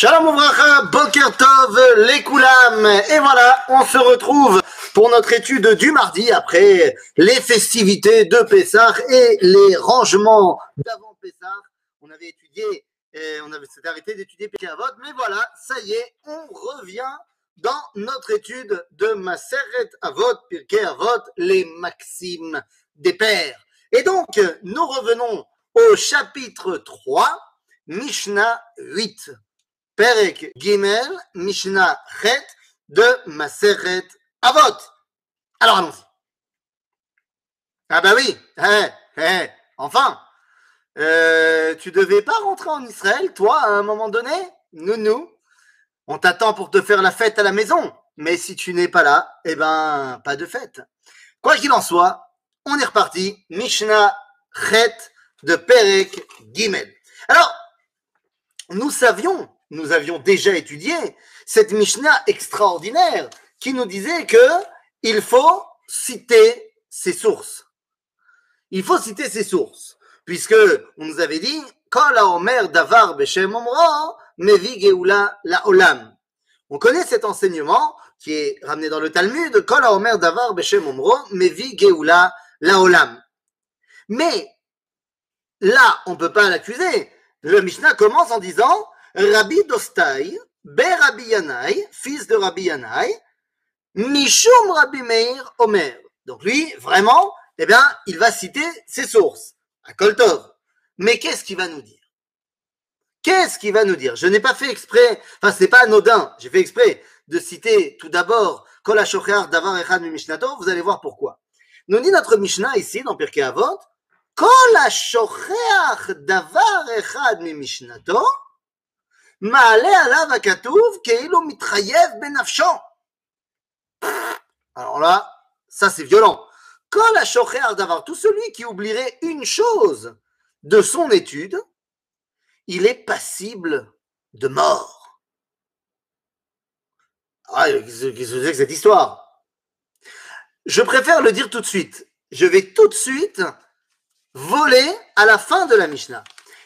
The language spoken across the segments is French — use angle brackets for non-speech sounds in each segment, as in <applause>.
Shalom Ouvracha, Boker Tov, les Koulam. Et voilà, on se retrouve pour notre étude du mardi après les festivités de Pessah et les rangements d'avant Pessah. On avait étudié, et on avait arrêté d'étudier Avot, mais voilà, ça y est, on revient dans notre étude de Maseret Avot, Pirkei Avot, les maximes des pères. Et donc, nous revenons au chapitre 3, Mishnah 8. Perek Gimel, Mishnah Chet de Maseret Avot. Alors allons-y. Ah bah oui, eh, eh, enfin, euh, tu devais pas rentrer en Israël, toi, à un moment donné? Nounou, on t'attend pour te faire la fête à la maison, mais si tu n'es pas là, eh ben, pas de fête. Quoi qu'il en soit, on est reparti. Mishnah Chet de Perek Gimel. Alors, nous savions, nous avions déjà étudié cette Mishnah extraordinaire qui nous disait que il faut citer ses sources. Il faut citer ses sources, puisque on nous avait dit Davar La Olam. On connaît cet enseignement qui est ramené dans le Talmud Kol Omer Davar Mevi La Olam. Mais là, on ne peut pas l'accuser. Le Mishnah commence en disant Rabbi Dostai, Ber Rabbi Yanaï, fils de Rabbi Yanaï, Mishum Rabbi Meir Omer. Donc lui, vraiment, eh bien, il va citer ses sources, à Koltov. Mais qu'est-ce qu'il va nous dire? Qu'est-ce qu'il va nous dire? Je n'ai pas fait exprès, enfin, ce n'est pas anodin, j'ai fait exprès de citer tout d'abord Kol HaShocher Davar Echad Mishnato, vous allez voir pourquoi. Nous dit notre Mishnah ici, dans Pirkei Avot, Kol HaShocher Davar Echad Mishnato, מעלה עליו הכתוב כאילו מתחייב בנפשו. Alors là, ça c'est violent. Kol השוכח דבר, tout celui qui oublierait une chose de son étude, il est passible de mort. Ah, qu'est-ce que c'est que cette histoire Je préfère le dire tout de suite. Je vais tout de suite voler à la fin de la Mishnah.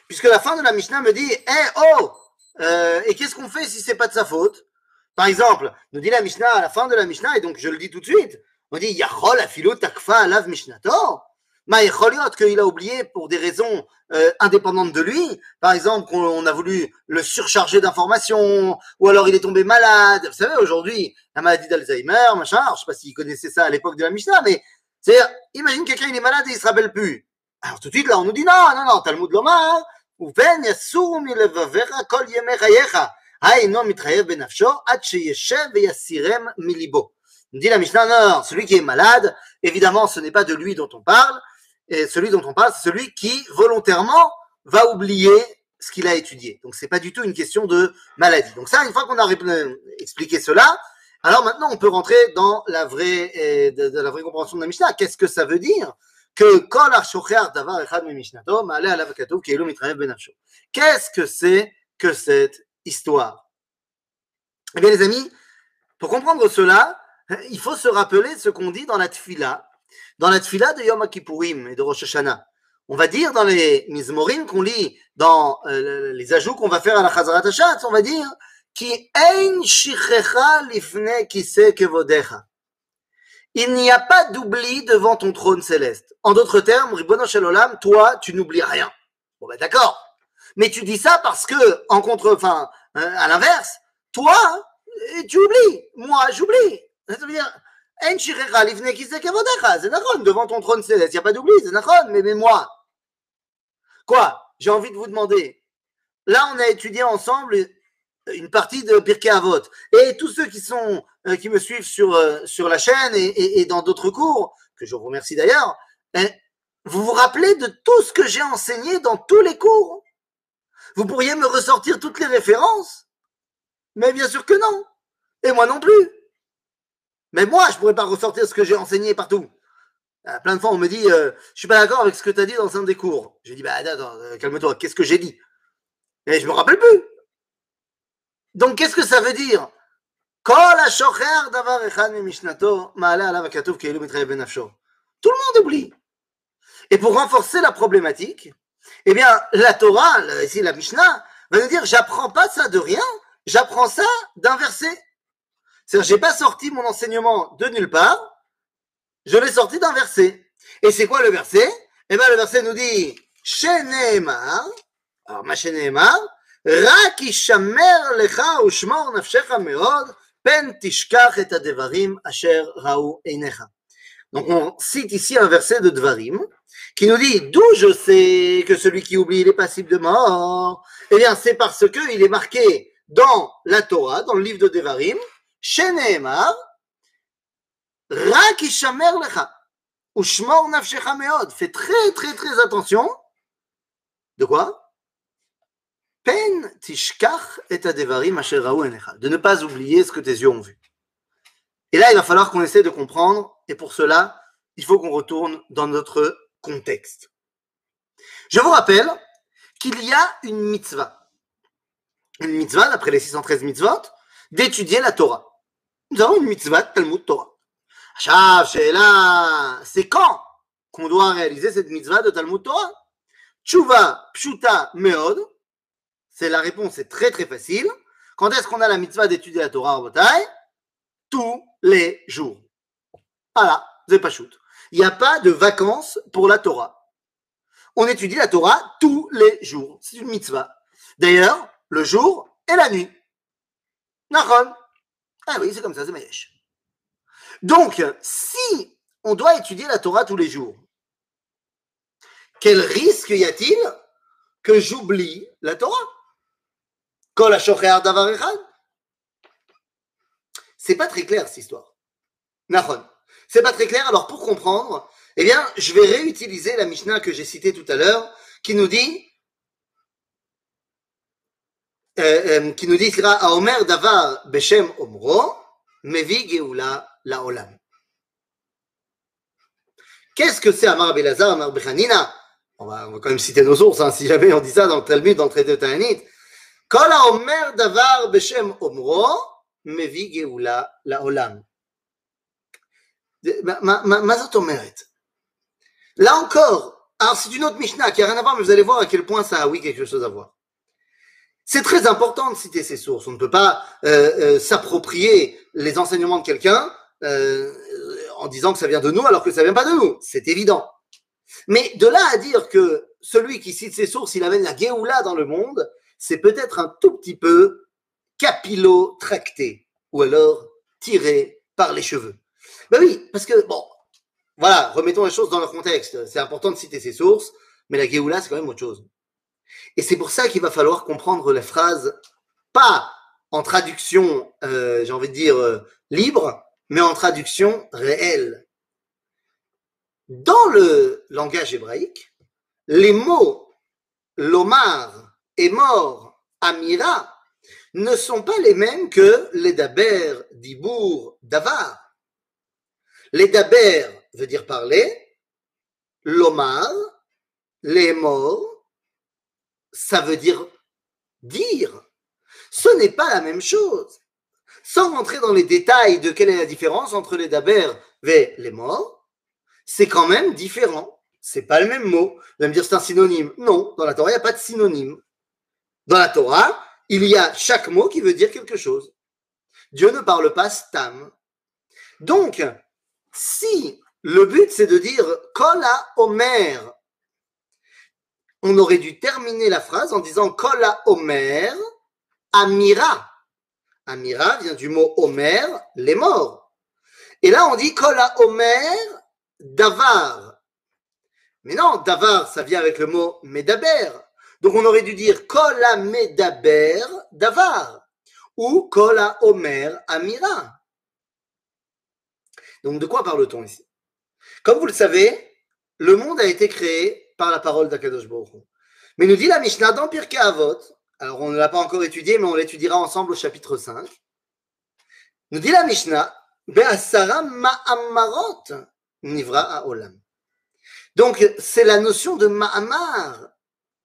Puisque la fin de la Mishnah me dit, eh oh, euh, et qu'est-ce qu'on fait si c'est pas de sa faute? Par exemple, nous dit la Mishnah à la fin de la Mishnah, et donc je le dis tout de suite, on dit, Yachol afilo takfa alav mishnato. Ma yacholiot qu'il a oublié pour des raisons euh, indépendantes de lui. Par exemple, qu'on a voulu le surcharger d'informations, ou alors il est tombé malade. Vous savez, aujourd'hui, la maladie d'Alzheimer, machin, alors, je sais pas s'il connaissait ça à l'époque de la Mishnah, mais c'est imagine quelqu'un, il est malade et il se rappelle plus. Alors tout de suite, là, on nous dit non, non, non, Talmud Lomar, ובן יסור מלבביך כל ימי חייך, היינו מתחייב בנפשו עד שישב ויסירם מליבו. On dit la Mishnah, non, non, celui qui est malade, évidemment, ce n'est pas de lui dont on parle, et celui dont on parle, c'est celui qui volontairement va oublier ce qu'il a étudié. Donc c'est pas du tout une question de maladie. Donc ça, une fois qu'on a expliqué cela, alors maintenant on peut rentrer dans la vraie, de, de la vraie compréhension de la Mishnah. Qu'est-ce que ça veut dire que kol ha-shocher davar echad mishnato, ma'ale alav katuv כאילו מתחייב בנפשו. Qu'est-ce que c'est que cette histoire Eh bien les amis, pour comprendre cela, il faut se rappeler ce qu'on dit dans la tfila, dans la tfila de Yom Kippourim et de Rosh Hashanah. On va dire dans les mizmorim qu'on lit, dans euh, les ajouts qu'on va faire à la Chazarat Hashatz, on va dire qui ein shichecha lifne kise kevodecha. Il n'y a pas d'oubli devant ton trône céleste. En d'autres termes, Ribono Olam, toi, tu n'oublies rien. Bon ben d'accord. Mais tu dis ça parce que, en contre, enfin, à l'inverse, toi, tu oublies. Moi, j'oublie. Ça veut dire, devant ton trône céleste, il n'y a pas d'oubli, mais, mais moi. Quoi? J'ai envie de vous demander. Là, on a étudié ensemble une partie de Pirkei Avot. Et tous ceux qui sont euh, qui me suivent sur euh, sur la chaîne et, et, dans d'autres cours, que je vous remercie d'ailleurs, hein, vous vous rappelez de tout ce que j'ai enseigné dans tous les cours? Vous pourriez me ressortir toutes les références? Mais bien sûr que non. Et moi non plus. Mais moi, je pourrais pas ressortir ce que j'ai enseigné partout. À plein de fois, on me dit, euh, je suis pas d'accord avec ce que tu as dit dans un des cours. J'ai dit, bah attends, calme-toi, qu'est-ce que j'ai dit? Et je me rappelle plus. Donc, qu'est-ce que ça veut dire? Tout le monde oublie. Et pour renforcer la problématique, eh bien, la Torah, ici la Mishnah, va nous dire, j'apprends pas ça de rien, j'apprends ça d'un verset. C'est-à-dire, j'ai pas sorti mon enseignement de nulle part, je l'ai sorti d'un verset. Et c'est quoi le verset? Eh bien, le verset nous dit, Sheneemar, alors, ma רק יישמר לך ושמור נפשך מאוד, פן תשכח את הדברים אשר ראו עיניך. Donc on cite ici un verset de Dvarim qui nous dit d'où je sais que celui qui oublie il est passible de mort. Eh bien c'est parce que il est marqué dans la Torah, dans le livre de Devarim, Sheneemar, Rak ishamer lecha, ushmor nafshecha meod. Fais très très très attention. De quoi De ne pas oublier ce que tes yeux ont vu. Et là, il va falloir qu'on essaie de comprendre, et pour cela, il faut qu'on retourne dans notre contexte. Je vous rappelle qu'il y a une mitzvah. Une mitzvah, d'après les 613 mitzvot, d'étudier la Torah. Nous avons une mitzvah de Talmud Torah. C'est quand qu'on doit réaliser cette mitzvah de Talmud Torah? Tshuva pshuta meod. La réponse, c'est très très facile. Quand est-ce qu'on a la mitzvah d'étudier la Torah en bataille Tous les jours. Voilà, c'est pas shoot. Il n'y a pas de vacances pour la Torah. On étudie la Torah tous les jours. C'est une mitzvah. D'ailleurs, le jour et la nuit. Nahon. Ah oui, c'est comme ça, c'est. Donc, si on doit étudier la Torah tous les jours, quel risque y a-t-il que j'oublie la Torah? C'est pas très clair cette histoire. Nahon. C'est pas très clair. Alors pour comprendre, eh bien, je vais réutiliser la Mishnah que j'ai citée tout à l'heure, qui nous dit, euh, euh, qui nous dit, à Omer davar beshem omro, mevi geoula la olam. Qu'est-ce que c'est Amar Belazar, Amar Bechanina? On va, on va quand même citer nos sources, hein, si jamais on dit ça dans le Talmud, dans le traité de Ta'anit. Là encore, alors c'est une autre Mishnah qui n'a rien à voir, mais vous allez voir à quel point ça a oui quelque chose à voir. C'est très important de citer ces sources. On ne peut pas euh, euh, s'approprier les enseignements de quelqu'un euh, en disant que ça vient de nous alors que ça vient pas de nous. C'est évident. Mais de là à dire que celui qui cite ces sources, il amène la Géoula dans le monde, c'est peut-être un tout petit peu capillo-tracté ou alors tiré par les cheveux. Ben oui, parce que, bon, voilà, remettons les choses dans leur contexte. C'est important de citer ces sources, mais la Géoula, c'est quand même autre chose. Et c'est pour ça qu'il va falloir comprendre la phrase, pas en traduction, euh, j'ai envie de dire, euh, libre, mais en traduction réelle. Dans le langage hébraïque, les mots lomar et mort, amira, ne sont pas les mêmes que les daber, dibour, davar. Les daber veut dire parler, lomar, les morts, ça veut dire dire. Ce n'est pas la même chose. Sans rentrer dans les détails de quelle est la différence entre les daber et les morts, c'est quand même différent. C'est pas le même mot. Vous allez me dire c'est un synonyme. Non, dans la Torah, il n'y a pas de synonyme. Dans la Torah, il y a chaque mot qui veut dire quelque chose. Dieu ne parle pas stam. Donc, si le but c'est de dire Kola Omer, on aurait dû terminer la phrase en disant Kola Omer, Amira. Amira vient du mot Omer, les morts. Et là, on dit Kola Omer, Davar. Mais non, Davar, ça vient avec le mot Medaber. Donc on aurait dû dire Kola Medaber, Davar. Ou Kola Omer, Amira. Donc de quoi parle-t-on ici? Comme vous le savez, le monde a été créé par la parole d'Akadosh Baruch Mais nous dit la Mishnah dans Pirkei Avot, alors on ne l'a pas encore étudié, mais on l'étudiera ensemble au chapitre 5. Nous dit la Mishnah, Be'asara ma'amarot nivra olam. Donc c'est la notion de ma'amar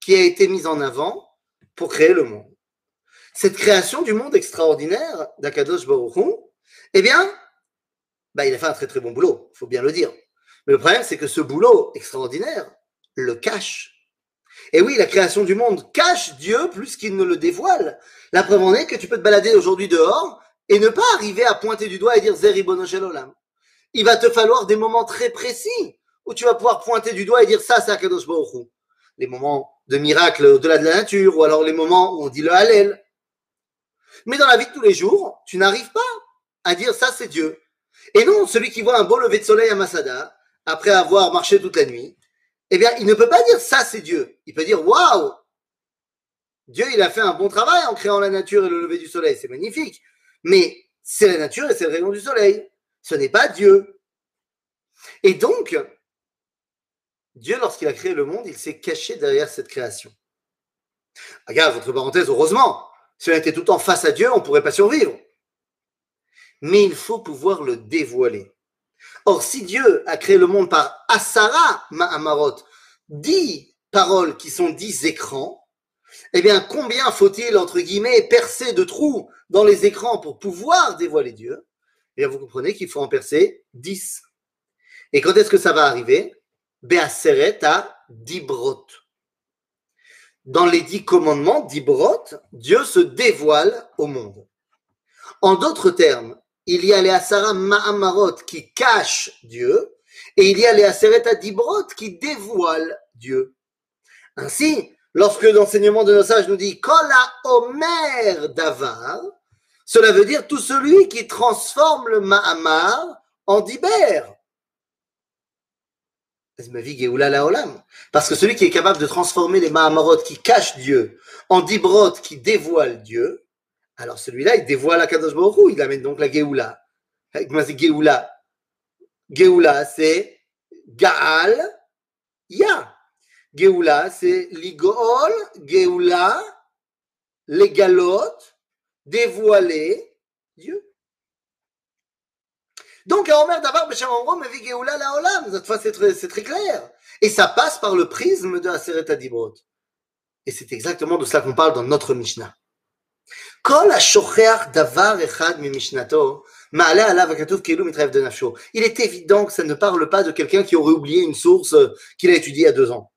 qui a été mise en avant pour créer le monde. Cette création du monde extraordinaire d'Akadosh Baruch eh bien, bah, il a fait un très très bon boulot, il faut bien le dire. Mais le problème, c'est que ce boulot extraordinaire le cache. Et oui, la création du monde cache Dieu plus qu'il ne le dévoile. La preuve en est que tu peux te balader aujourd'hui dehors et ne pas arriver à pointer du doigt et dire Olam. Il va te falloir des moments très précis où tu vas pouvoir pointer du doigt et dire ça, c'est Akadosh Baruch Les moments de miracle au-delà de la nature ou alors les moments où on dit le Hallel. Mais dans la vie de tous les jours, tu n'arrives pas à dire ça, c'est Dieu. Et non, celui qui voit un beau lever de soleil à Masada, après avoir marché toute la nuit, eh bien, il ne peut pas dire ça, c'est Dieu. Il peut dire waouh, Dieu, il a fait un bon travail en créant la nature et le lever du soleil. C'est magnifique. Mais c'est la nature et c'est le rayon du soleil. Ce n'est pas Dieu. Et donc, Dieu, lorsqu'il a créé le monde, il s'est caché derrière cette création. Regarde, votre parenthèse, heureusement, si on était tout le temps face à Dieu, on ne pourrait pas survivre. Mais il faut pouvoir le dévoiler. Or, si Dieu a créé le monde par Asara Ma'amarot, dix paroles qui sont dix écrans, eh bien, combien faut-il, entre guillemets, percer de trous dans les écrans pour pouvoir dévoiler Dieu? Eh bien, vous comprenez qu'il faut en percer dix. Et quand est-ce que ça va arriver? À Dibrot. Dans les dix commandements d'Ibrot, Dieu se dévoile au monde. En d'autres termes, il y a les Asara Ma'amarot qui cachent Dieu, et il y a les Aseret Dibrot qui dévoilent Dieu. Ainsi, lorsque l'enseignement de nos sages nous dit Kola Omer Davar, cela veut dire tout celui qui transforme le Ma'amar en Diber. Parce que celui qui est capable de transformer les Mahamarot qui cachent Dieu en Dibrot qui dévoilent Dieu, alors celui-là, il dévoile la Kadosh Baruch il amène donc la Geoula. Geoula. Geoula, c'est Gaal, Ya. Geoula, c'est Ligol, Geoula, les galotes, dévoiler Dieu. Donc. Cette fois, c'est très, très, clair. Et ça passe par le prisme de Aseret Adibrot. Et c'est exactement de ça qu'on parle dans notre Mishnah. Il est évident que ça ne parle pas de quelqu'un qui aurait oublié une source qu'il a étudiée il y a deux ans.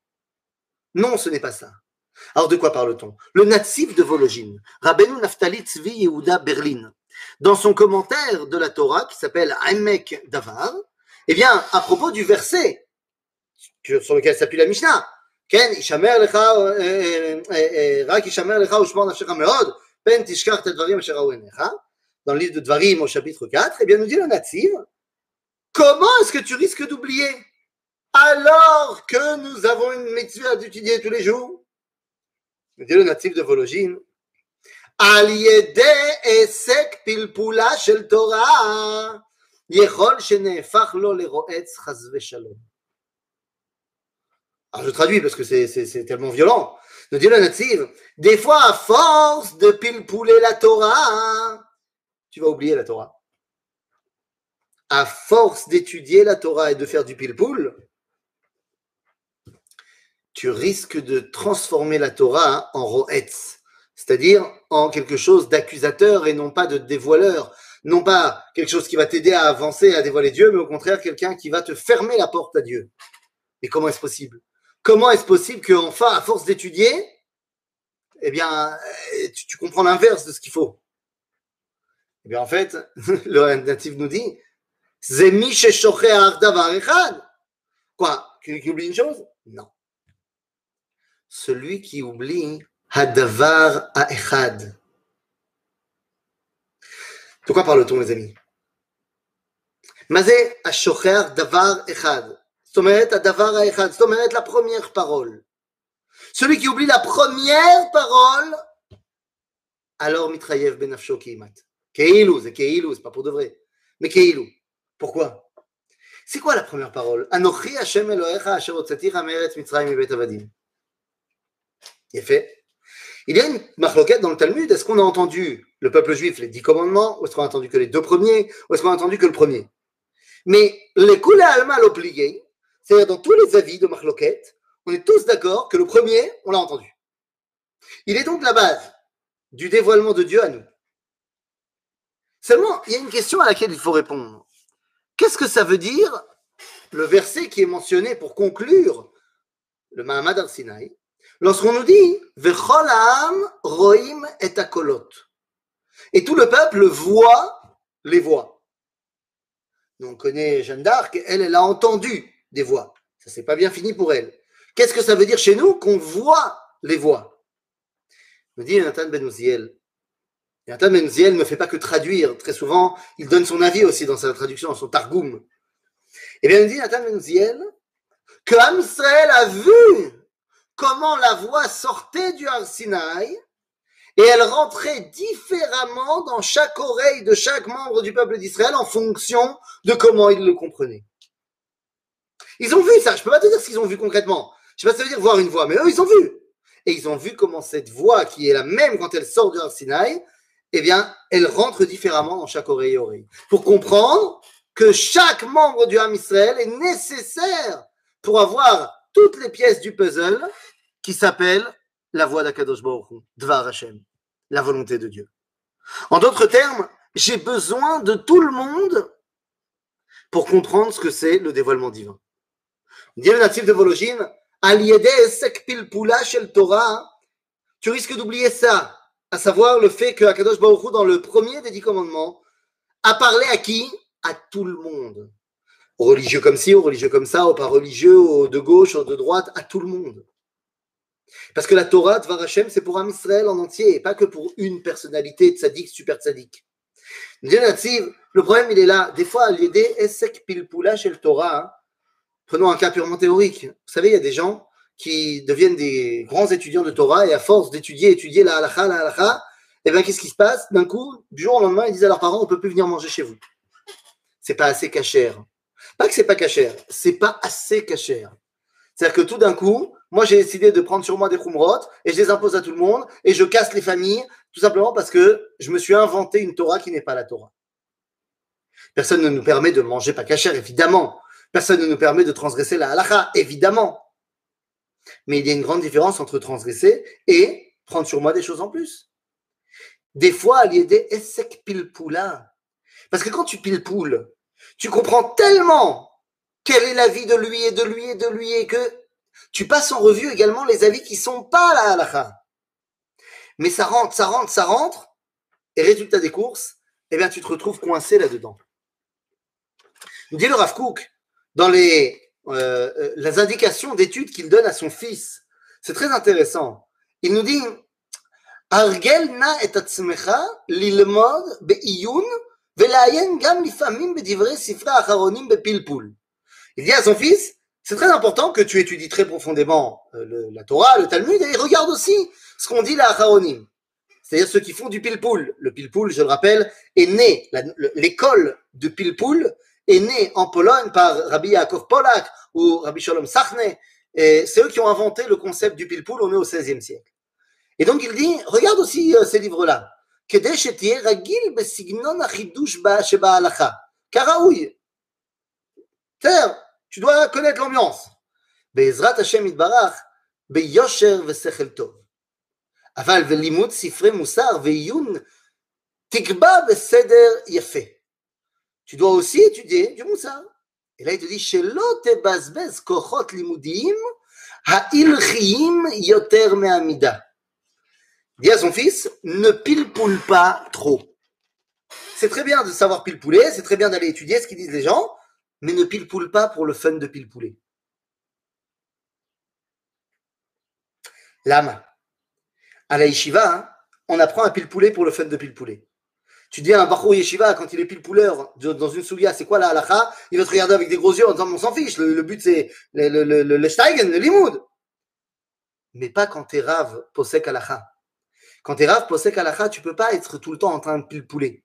Non, ce n'est pas ça. Alors de quoi parle-t-on? Le natif de Vologine, Rabbeinu Naftali Tzvi Yehuda Berlin, dans son commentaire de la Torah qui s'appelle Aimek Davar, eh bien, à propos du verset sur lequel s'appuie la Mishnah, Ken Ishamer Lecha, Rak Ishamer Lecha Ushmor Nafshecha Meod, dans le livre de Dvarim au chapitre 4, eh bien, nous dit le natif, comment est-ce que tu risques d'oublier alors que nous avons une mitzvah d'étudier tous les jours? Dit le natif de Vologine, על ידי עסק פלפולה של תורה, יכול שנהפך לו לרועץ חס ושלום. Alors je traduis parce que c'est tellement violent. Nous dit le natif, des fois, à force de pilpouler la Torah, tu vas oublier la Torah. À force d'étudier la Torah et de faire du pilpoul, tu risques de transformer la Torah en roetz, c'est-à-dire en quelque chose d'accusateur et non pas de dévoileur, non pas quelque chose qui va t'aider à avancer, à dévoiler Dieu, mais au contraire quelqu'un qui va te fermer la porte à Dieu. Et comment est-ce possible? Comment est-ce possible qu'enfin, à force d'étudier, eh bien, euh, tu, comprends l'inverse de ce qu'il faut? Eh bien, en fait, <laughs> le natif nous dit Quoi? Qui oublie une chose? Non. Celui qui oublie Hadavar Aechad. De quoi parle-t-on, les amis? Mazé Ashocher Davar Echad. Adavar la première parole. Celui qui oublie la première parole, alors Mitrayev Benafsho Keimat. Keilou, c'est Keilou, c'est pas pour de vrai. Mais Keilou. Pourquoi? C'est quoi la première parole? Anochi Hashem Elohecha Asher Otsatira Meret Mitzrayim Ibet Avadim. Il est fait. Il y a une marloquette dans le Talmud. Est-ce qu'on a entendu le peuple juif les dix commandements? Ou est-ce qu'on a entendu que les deux premiers? Ou est-ce qu'on a entendu que le premier? Mais les Kula Alma l'obligé, c'est-à-dire dans tous les avis de Marloquette, on est tous d'accord que le premier, on l'a entendu. Il est donc la base du dévoilement de Dieu à nous. Seulement, il y a une question à laquelle il faut répondre. Qu'est-ce que ça veut dire le verset qui est mentionné pour conclure le Mahamad al-Sinaï lorsqu'on nous dit roim et akolot. Et tout le peuple voit les voix. Nous, on connaît Jeanne d'Arc, elle, elle a entendu des voix. Ça s'est pas bien fini pour elle. Qu'est-ce que ça veut dire chez nous qu'on voit les voix? Me dit Nathan Ben Uziel. Nathan Ben Uziel ne fait pas que traduire. Très souvent, il donne son avis aussi dans sa traduction, dans son Targum. Et bien, il dit Nathan Ben Uziel que Am Israël a vu comment la voix sortait du Har Sinaï et elle rentrait différemment dans chaque oreille de chaque membre du peuple d'Israël en fonction de comment ils le comprenaient. Ils ont vu ça, je peux pas te dire ce qu'ils ont vu concrètement. Je sais pas ce que ça veut dire voir une voix, mais eux, ils ont vu. Et ils ont vu comment cette voix, qui est la même quand elle sort du Har Sinaï, eh bien, elle rentre différemment dans chaque oreille et oreille. Pour comprendre que chaque membre du Ham Israël est nécessaire pour avoir toutes les pièces du puzzle qui s'appelle la voix d'Akadosh Baruch Dvar Hashem, la volonté de Dieu. En d'autres termes, j'ai besoin de tout le monde pour comprendre ce que c'est le dévoilement divin. Le natif de Vologine, Torah, tu risques d'oublier ça, à savoir le fait que Akadosh Baruch dans le premier des dix commandements, a parlé à qui? À tout le monde. Religieux comme ci, aux religieux comme ça, aux pas religieux, aux de gauche, aux de droite, à tout le monde. Parce que la Torah, Dvar Hashem, c'est pour un Israël en entier, et pas que pour une personnalité tzaddik, super tzaddik. Le problème, il est là. Des fois, l'idée Esek Pilpula chez le Torah, hein. prenons un cas purement théorique. Vous savez, il y a des gens qui deviennent des grands étudiants de Torah, et à force d'étudier, étudier la halakha, la halakha, eh bien, qu'est-ce qui se passe? D'un coup, du jour au lendemain, ils disent à leurs parents, on peut plus venir manger chez vous. C'est pas assez cachère. Pas que c'est pas cachère, c'est pas assez cachère. C'est-à-dire que tout d'un coup, moi, j'ai décidé de prendre sur moi des khumrot et je les impose à tout le monde et je casse les familles, tout simplement parce que je me suis inventé une Torah qui n'est pas la Torah. Personne ne nous permet de manger pas cachère, évidemment. Personne ne nous permet de transgresser la halakha, évidemment. Mais il y a une grande différence entre transgresser et prendre sur moi des choses en plus. Des fois, il y a des essek pilpoula. Parce que quand tu pilpoules, tu comprends tellement quelle est la vie de lui et de lui et de lui et que tu passes en revue également les avis qui sont pas la halakha. Mais ça rentre, ça rentre, ça rentre. Et résultat des courses, eh bien, tu te retrouves coincé là-dedans. Nous dit le Rav Kook, dans les, euh, euh, les indications d'études qu'il donne à son fils, c'est très intéressant. Il nous dit Argel na et atzmecha lilmod be'iyun ve'layen gam lifamim bedivre sifra acharonim be'pilpul. Il dit à son fils c'est très important que tu étudies très profondément euh, la Torah, le Talmud, et regarde aussi ce qu'on dit la Acharonim. C'est-à-dire ceux qui font du pilpoul. Le pilpoul, je le rappelle, est né, l'école de pilpoul est née en Pologne par Rabbi Yaakov Polak ou Rabbi Shalom Sachne. Et c'est eux qui ont inventé le concept du pilpoul, on est au XVIe siècle. Et donc il dit, regarde aussi euh, ces livres-là. Terre, tu dois connaître l'ambiance. Bezrat Hashem Itbarach, Beyosher Vesechel Tov. Aval Velimut Sifre Moussar Veyun Tikba Beseder Yafé. Tu dois aussi étudier du Moussar. Et là, il te dit, Shelo Tebazbez Kochot Limudim Ha'ilchiyim Yoter Me'amida. Dis à son fils, ne pile-poule pas trop. C'est très bien de savoir pile-pouler, c'est très bien d'aller étudier ce qu'ils disent les gens, mais ne pile-poule pas pour le fun de pile-pouler. L'âme. À la yeshiva, hein, on apprend à pile-pouler pour le fun de pile-pouler. Tu dis à un Bachou Yeshiva, quand il est pile-pouleur dans une soulia, c'est quoi la halakha Il va te regarder avec des gros yeux en disant, on s'en fiche, le, but c'est le, le, le, le, steigen, le limoud. Mais pas quand t'es rave, posek halakha. Quand t'es rave, posek halakha, tu peux pas être tout le temps en train de pile-pouler.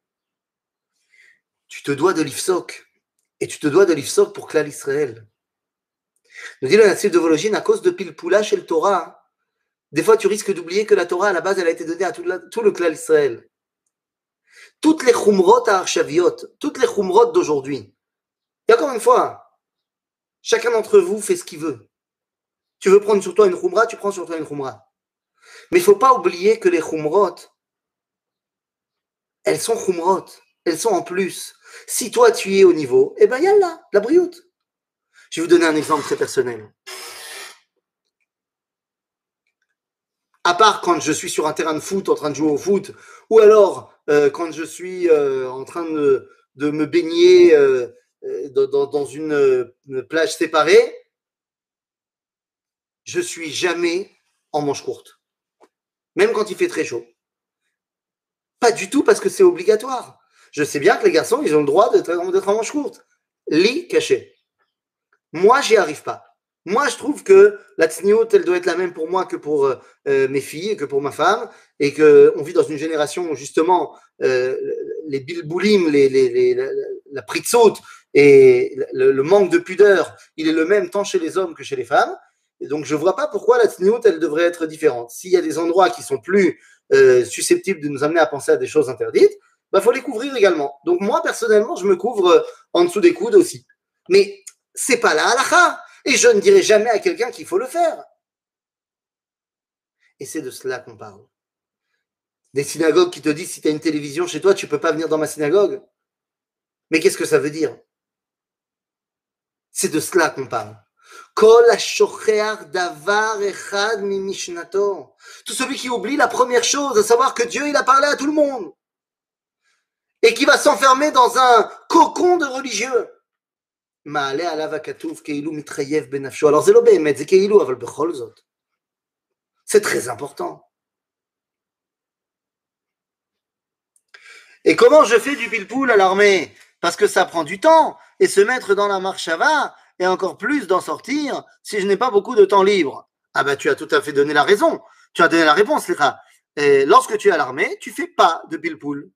Tu te dois de l'ifsok. Et tu te dois de l'ifsok pour Klal Israël. Nous dit le natif de Vologine, à cause de Pilpoula chez le Torah, des fois tu risques d'oublier que la Torah, à la base, elle a été donnée à tout, le Klal Israël. Toutes les chumrot à Arshaviot, toutes les chumrot d'aujourd'hui. Et encore une fois, chacun d'entre vous fait ce qu'il veut. Tu veux prendre sur toi une chumra, tu prends sur toi une chumra. Mais il ne faut pas oublier que les chumrot, elles sont chumrot, elles sont en plus. Si toi tu es au niveau, eh ben là, la brioute. Je vais vous donner un exemple très personnel. à part quand je suis sur un terrain de foot en train de jouer au foot, ou alors euh, quand je suis euh, en train de, me baigner euh, dans, une, plage séparée, je suis jamais en manche courte, même quand il fait très chaud. Pas du tout parce que c'est obligatoire. Je sais bien que les garçons, ils ont le droit d'être en manche courte. Lit caché. Moi, j'y arrive pas. Moi, je trouve que la tsniout, elle doit être la même pour moi que pour euh, euh mes filles et que pour ma femme, et qu'on vit dans une génération où justement euh, les bilboulim, les, les, les, la, la pritzout et le, manque de pudeur, il est le même tant chez les hommes que chez les femmes. Et donc, je vois pas pourquoi la tsniout, elle devrait être différente. S'il y a des endroits qui sont plus susceptibles de nous amener à penser à des choses interdites, bah, faut les couvrir également. Donc, moi, personnellement, je me couvre en dessous des coudes aussi. Mais c'est pas la halakha. Et je ne dirai jamais à quelqu'un qu'il faut le faire. Et c'est de cela qu'on parle. Des synagogues qui te disent si tu as une télévision chez toi, tu ne peux pas venir dans ma synagogue. Mais qu'est-ce que ça veut dire? C'est de cela qu'on parle. Tout celui qui oublie la première chose, à savoir que Dieu, il a parlé à tout le monde. Et qui va s'enfermer dans un cocon de religieux. C'est très important. Et comment je fais du pilpoul à l'armée? Parce que ça prend du temps. Et se mettre dans la marche à va, et encore plus d'en sortir si je n'ai pas beaucoup de temps libre. Ah bah tu as tout à fait donné la raison. Tu as donné la réponse, Léra. Et lorsque tu es à l'armée, tu fais pas de pilpoul.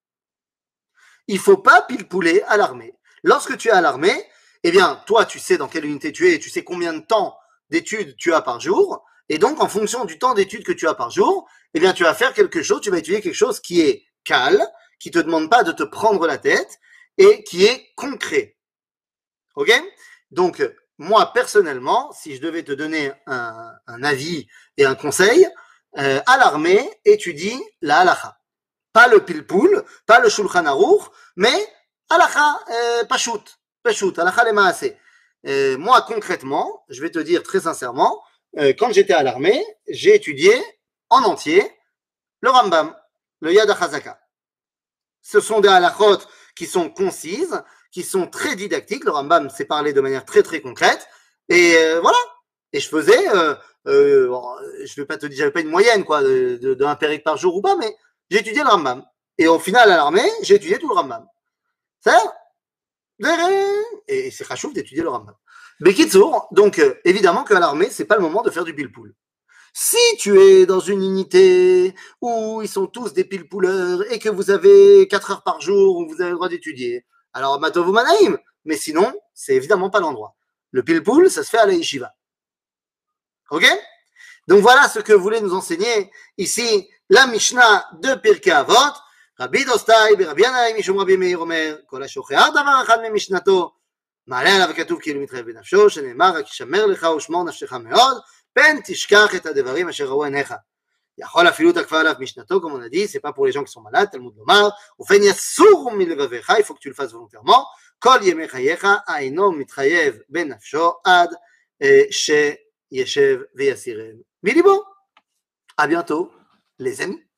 Il faut pas pilpouler à l'armée. Lorsque tu es à l'armée, eh bien, toi, tu sais dans quelle unité tu es, tu sais combien de temps d'études tu as par jour, et donc, en fonction du temps d'études que tu as par jour, eh bien, tu vas faire quelque chose, tu vas étudier quelque chose qui est calme, qui te demande pas de te prendre la tête, et qui est concret. Ok? Donc, moi, personnellement, si je devais te donner un, un avis et un conseil, euh, à l'armée, étudie la halacha. Pas le pilpoul, pas le shulchan aruch, mais halacha euh, pashut. Euh, moi, concrètement, je vais te dire très sincèrement, euh, quand j'étais à l'armée, j'ai étudié en entier le Rambam, le Yad HaChazaka. Ce sont des halachot qui sont concises, qui sont très didactiques. Le Rambam s'est parlé de manière très très concrète. Et euh, voilà. Et je faisais, euh, euh, je vais pas te dire, j'avais pas une moyenne quoi, de, de, par jour ou pas, mais j'ai étudié le Rambam. Et au final, à l'armée, j'ai étudié tout le Rambam. Ça et c'est rachouf d'étudier le Rambam. Bekitsour, donc euh, évidemment qu'à l'armée, c'est pas le moment de faire du pilpoul. Si tu es dans une unité où ils sont tous des pilpouleurs et que vous avez 4 heures par jour où vous avez le droit d'étudier, alors Matovu Manaïm, mais sinon, c'est évidemment pas l'endroit. Le pilpoul, ça se fait à la yeshiva. Ok? Donc voilà ce que voulait nous enseigner ici la Mishnah de Pirkei Avot. רבי דוסטאי ברבי ינאי משום רבי מאיר אומר כל השוכח דבר אחד ממשנתו מעלה עליו כתוב כאילו מתחייב בנפשו שנאמר רק שמר לך ושמור נפשך מאוד פן תשכח את הדברים אשר ראו עיניך יכול אפילו תקפה עליו משנתו כמו נדי c'est pas pour les gens qui sont malades תלמוד לומר ופן יסור מלבביך il faut que tu le fasses volontairement כל ימי חייך אינו מתחייב בנפשו עד שישב ויסירם mais bon. À bientôt, les amis.